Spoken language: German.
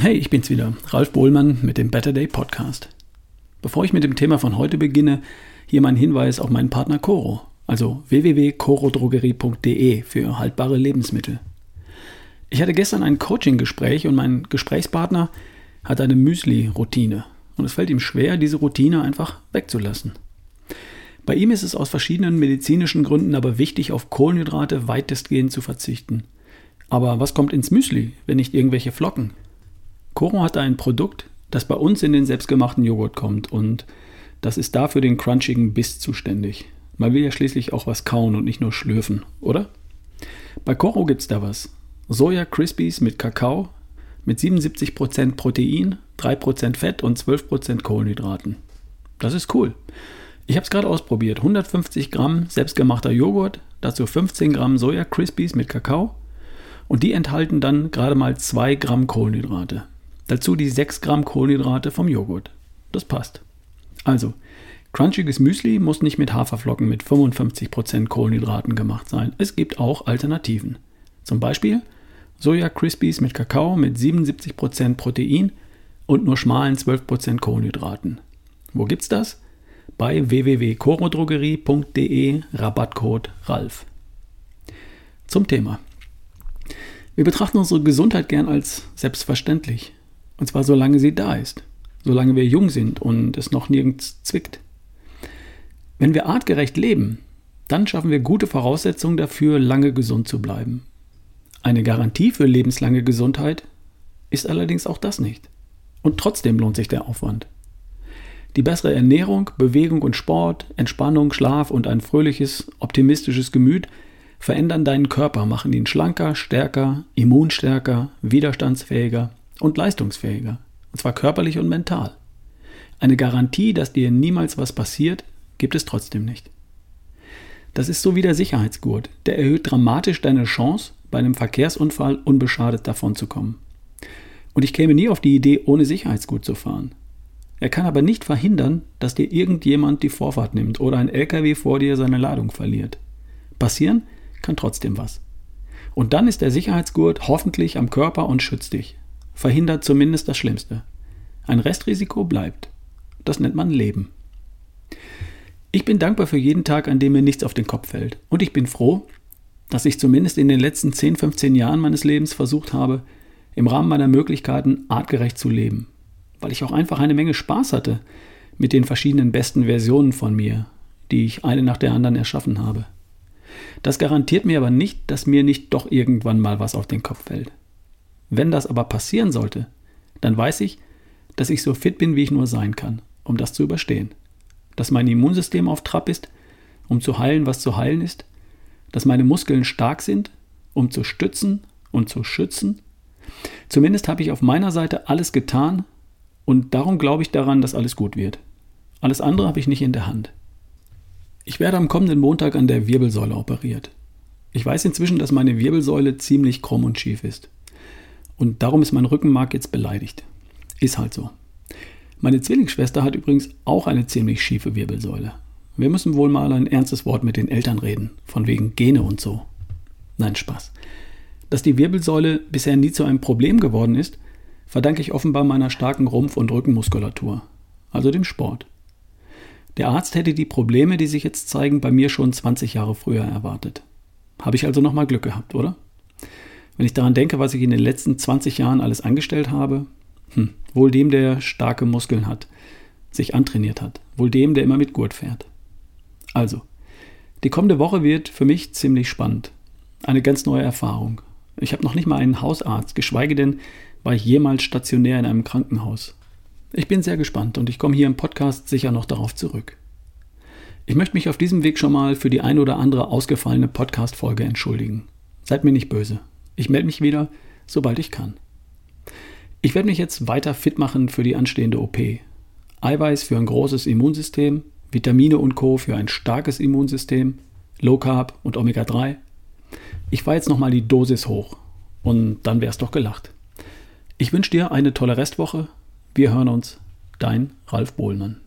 Hey, ich bin's wieder, Ralf Bohlmann mit dem Better Day Podcast. Bevor ich mit dem Thema von heute beginne, hier mein Hinweis auf meinen Partner Coro, also www.corodrogerie.de für haltbare Lebensmittel. Ich hatte gestern ein Coaching-Gespräch und mein Gesprächspartner hat eine Müsli-Routine und es fällt ihm schwer, diese Routine einfach wegzulassen. Bei ihm ist es aus verschiedenen medizinischen Gründen aber wichtig, auf Kohlenhydrate weitestgehend zu verzichten. Aber was kommt ins Müsli, wenn nicht irgendwelche Flocken? Coro hat ein Produkt, das bei uns in den selbstgemachten Joghurt kommt und das ist dafür den crunchigen Biss zuständig. Man will ja schließlich auch was kauen und nicht nur schlürfen, oder? Bei Coro gibt's da was. Soja Crispies mit Kakao, mit 77% Protein, 3% Fett und 12% Kohlenhydraten. Das ist cool. Ich habe es gerade ausprobiert. 150 Gramm selbstgemachter Joghurt, dazu 15 Gramm Soja Crispies mit Kakao und die enthalten dann gerade mal 2 Gramm Kohlenhydrate. Dazu die 6 Gramm Kohlenhydrate vom Joghurt. Das passt. Also, crunchiges Müsli muss nicht mit Haferflocken mit 55% Kohlenhydraten gemacht sein. Es gibt auch Alternativen. Zum Beispiel Soja Crispies mit Kakao mit 77% Protein und nur schmalen 12% Kohlenhydraten. Wo gibt's das? Bei www.corodrogerie.de Rabattcode RALF. Zum Thema. Wir betrachten unsere Gesundheit gern als selbstverständlich. Und zwar solange sie da ist. Solange wir jung sind und es noch nirgends zwickt. Wenn wir artgerecht leben, dann schaffen wir gute Voraussetzungen dafür, lange gesund zu bleiben. Eine Garantie für lebenslange Gesundheit ist allerdings auch das nicht. Und trotzdem lohnt sich der Aufwand. Die bessere Ernährung, Bewegung und Sport, Entspannung, Schlaf und ein fröhliches, optimistisches Gemüt verändern deinen Körper, machen ihn schlanker, stärker, immunstärker, widerstandsfähiger und leistungsfähiger. Und zwar körperlich und mental. Eine Garantie, dass dir niemals was passiert, gibt es trotzdem nicht. Das ist so wie der Sicherheitsgurt. Der erhöht dramatisch deine Chance, bei einem Verkehrsunfall unbeschadet davonzukommen. Und ich käme nie auf die Idee, ohne Sicherheitsgurt zu fahren. Er kann aber nicht verhindern, dass dir irgendjemand die Vorfahrt nimmt oder ein LKW vor dir seine Ladung verliert. Passieren kann trotzdem was. Und dann ist der Sicherheitsgurt hoffentlich am Körper und schützt dich. Verhindert zumindest das Schlimmste. Ein Restrisiko bleibt. Das nennt man Leben. Ich bin dankbar für jeden Tag, an dem mir nichts auf den Kopf fällt. Und ich bin froh, dass ich zumindest in den letzten 10, 15 Jahren meines Lebens versucht habe, im Rahmen meiner Möglichkeiten artgerecht zu leben. Weil ich auch einfach eine Menge Spaß hatte mit den verschiedenen besten Versionen von mir, die ich eine nach der anderen erschaffen habe. Das garantiert mir aber nicht, dass mir nicht doch irgendwann mal was auf den Kopf fällt. Wenn das aber passieren sollte, dann weiß ich, dass ich so fit bin, wie ich nur sein kann, um das zu überstehen. Dass mein Immunsystem auf Trab ist, um zu heilen, was zu heilen ist, dass meine Muskeln stark sind, um zu stützen und zu schützen. Zumindest habe ich auf meiner Seite alles getan und darum glaube ich daran, dass alles gut wird. Alles andere habe ich nicht in der Hand. Ich werde am kommenden Montag an der Wirbelsäule operiert. Ich weiß inzwischen, dass meine Wirbelsäule ziemlich krumm und schief ist. Und darum ist mein Rückenmark jetzt beleidigt. Ist halt so. Meine Zwillingsschwester hat übrigens auch eine ziemlich schiefe Wirbelsäule. Wir müssen wohl mal ein ernstes Wort mit den Eltern reden, von wegen Gene und so. Nein, Spaß. Dass die Wirbelsäule bisher nie zu einem Problem geworden ist, verdanke ich offenbar meiner starken Rumpf- und Rückenmuskulatur, also dem Sport. Der Arzt hätte die Probleme, die sich jetzt zeigen, bei mir schon 20 Jahre früher erwartet. Habe ich also nochmal Glück gehabt, oder? Wenn ich daran denke, was ich in den letzten 20 Jahren alles angestellt habe, hm, wohl dem, der starke Muskeln hat, sich antrainiert hat, wohl dem, der immer mit Gurt fährt. Also, die kommende Woche wird für mich ziemlich spannend. Eine ganz neue Erfahrung. Ich habe noch nicht mal einen Hausarzt, geschweige denn war ich jemals stationär in einem Krankenhaus. Ich bin sehr gespannt und ich komme hier im Podcast sicher noch darauf zurück. Ich möchte mich auf diesem Weg schon mal für die ein oder andere ausgefallene Podcast-Folge entschuldigen. Seid mir nicht böse. Ich melde mich wieder, sobald ich kann. Ich werde mich jetzt weiter fit machen für die anstehende OP. Eiweiß für ein großes Immunsystem, Vitamine und Co. für ein starkes Immunsystem, Low Carb und Omega 3. Ich fahre jetzt nochmal die Dosis hoch und dann wär's doch gelacht. Ich wünsche dir eine tolle Restwoche wir hören uns. Dein Ralf Bohlmann.